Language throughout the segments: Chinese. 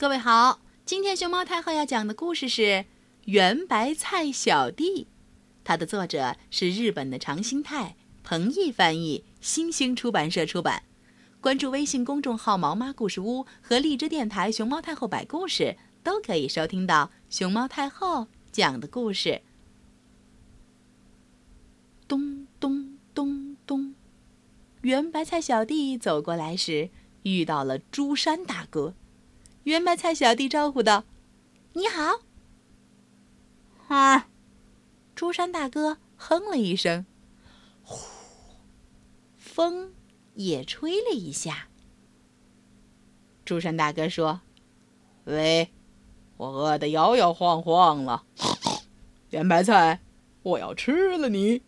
各位好，今天熊猫太后要讲的故事是《圆白菜小弟》，它的作者是日本的长兴太，彭毅翻译，新兴出版社出版。关注微信公众号“毛妈故事屋”和荔枝电台“熊猫太后摆故事”，都可以收听到熊猫太后讲的故事。咚咚咚咚，圆白菜小弟走过来时，遇到了朱山大哥。圆白菜小弟招呼道：“你好。”啊！朱山大哥哼了一声，呼，风也吹了一下。朱山大哥说：“喂，我饿得摇摇晃晃了，圆白菜，我要吃了你！”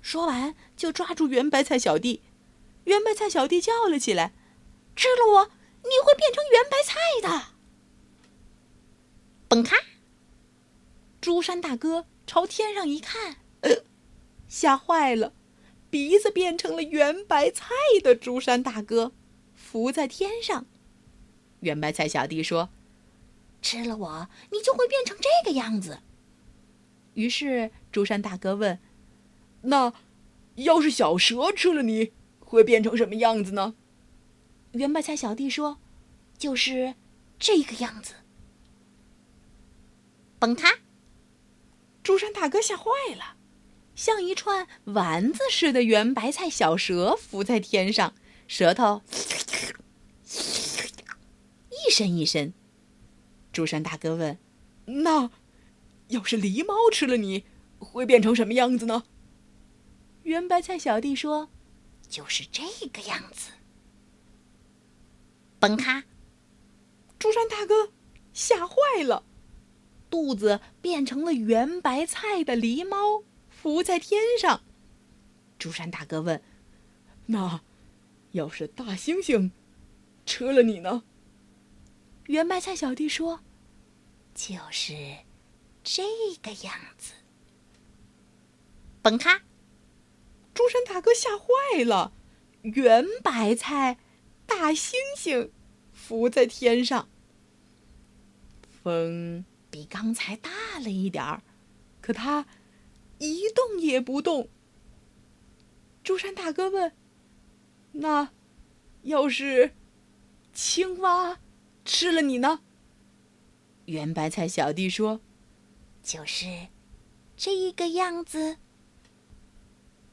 说完就抓住圆白菜小弟。圆白菜小弟叫了起来：“吃了我！”你会变成圆白菜的！蹦咔！朱山大哥朝天上一看，呃，吓坏了，鼻子变成了圆白菜的朱山大哥，浮在天上。圆白菜小弟说：“吃了我，你就会变成这个样子。”于是朱山大哥问：“那要是小蛇吃了你，会变成什么样子呢？”圆白菜小弟说：“就是这个样子。”崩塌！朱山大哥吓坏了，像一串丸子似的圆白菜小蛇浮在天上，舌头一伸一伸。朱山大哥问：“那要是狸猫吃了你，会变成什么样子呢？”圆白菜小弟说：“就是这个样子。”崩塌！朱山大哥吓坏了，肚子变成了圆白菜的狸猫，浮在天上。朱山大哥问：“那要是大猩猩吃了你呢？”圆白菜小弟说：“就是这个样子。”崩塌！朱山大哥吓坏了，圆白菜。大猩猩浮在天上，风比刚才大了一点儿，可它一动也不动。朱山大哥问：“那要是青蛙吃了你呢？”圆白菜小弟说：“就是这个样子。”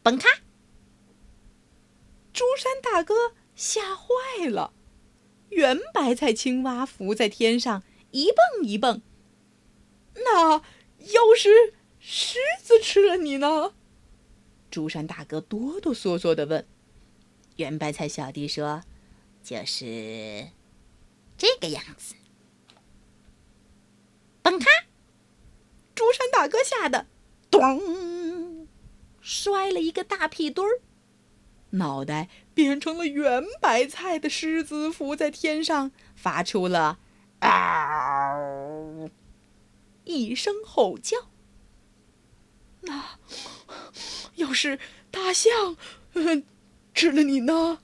崩开！朱山大哥。吓坏了！圆白菜青蛙浮在天上，一蹦一蹦。那要是狮子吃了你呢？朱山大哥哆哆嗦嗦的问。圆白菜小弟说：“就是这个样子。”蹦开！朱山大哥吓得咚，摔了一个大屁墩儿。脑袋变成了圆白菜的狮子浮在天上，发出了“嗷”一声吼叫。那要是大象吃了你呢？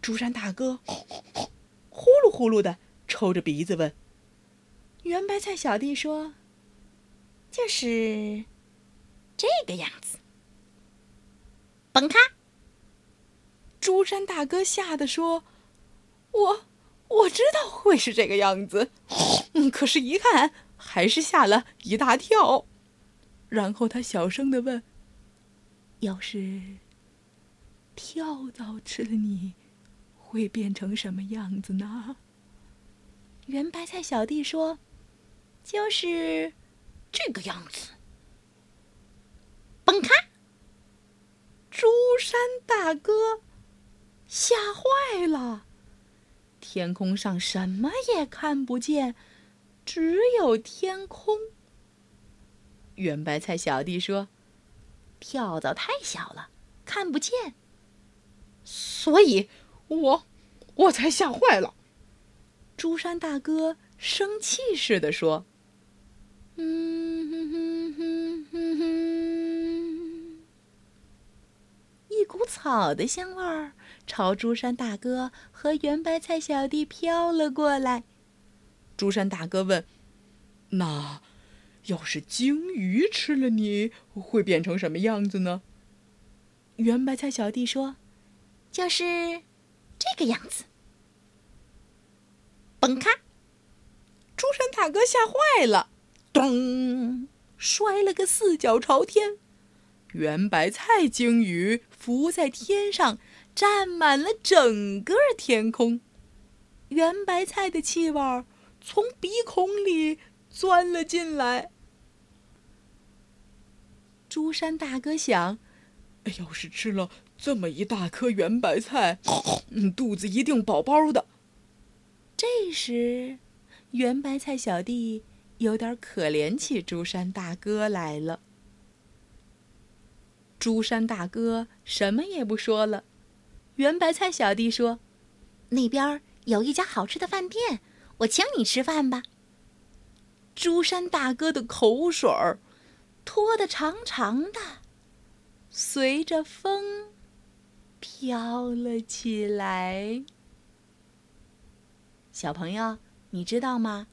朱山大哥呼噜呼噜的抽着鼻子问。圆白菜小弟说：“就是这个样子。”崩开！朱山大哥吓得说：“我我知道会是这个样子，嗯，可是，一看还是吓了一大跳。”然后他小声的问：“要是跳蚤吃了你，会变成什么样子呢？”圆白菜小弟说：“就是这个样子。”崩开！朱山大哥。吓坏了！天空上什么也看不见，只有天空。圆白菜小弟说：“跳蚤太小了，看不见，所以我我才吓坏了。”朱山大哥生气似的说：“嗯哼哼哼哼哼，一股草的香味儿。”朝朱山大哥和圆白菜小弟飘了过来，朱山大哥问：“那要是鲸鱼吃了你，会变成什么样子呢？”圆白菜小弟说：“就是这个样子。”嘣咔！朱山大哥吓坏了，咚，摔了个四脚朝天。圆白菜鲸鱼浮在天上，占满了整个天空。圆白菜的气味儿从鼻孔里钻了进来。朱山大哥想：要是吃了这么一大颗圆白菜，肚子一定饱饱的。这时，圆白菜小弟有点可怜起朱山大哥来了。朱山大哥什么也不说了。圆白菜小弟说：“那边有一家好吃的饭店，我请你吃饭吧。”朱山大哥的口水儿拖得长长的，随着风飘了起来。小朋友，你知道吗？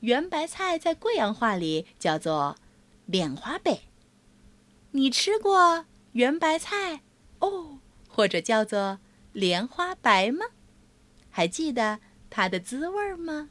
圆白菜在贵阳话里叫做“莲花白”。你吃过？圆白菜，哦，或者叫做莲花白吗？还记得它的滋味吗？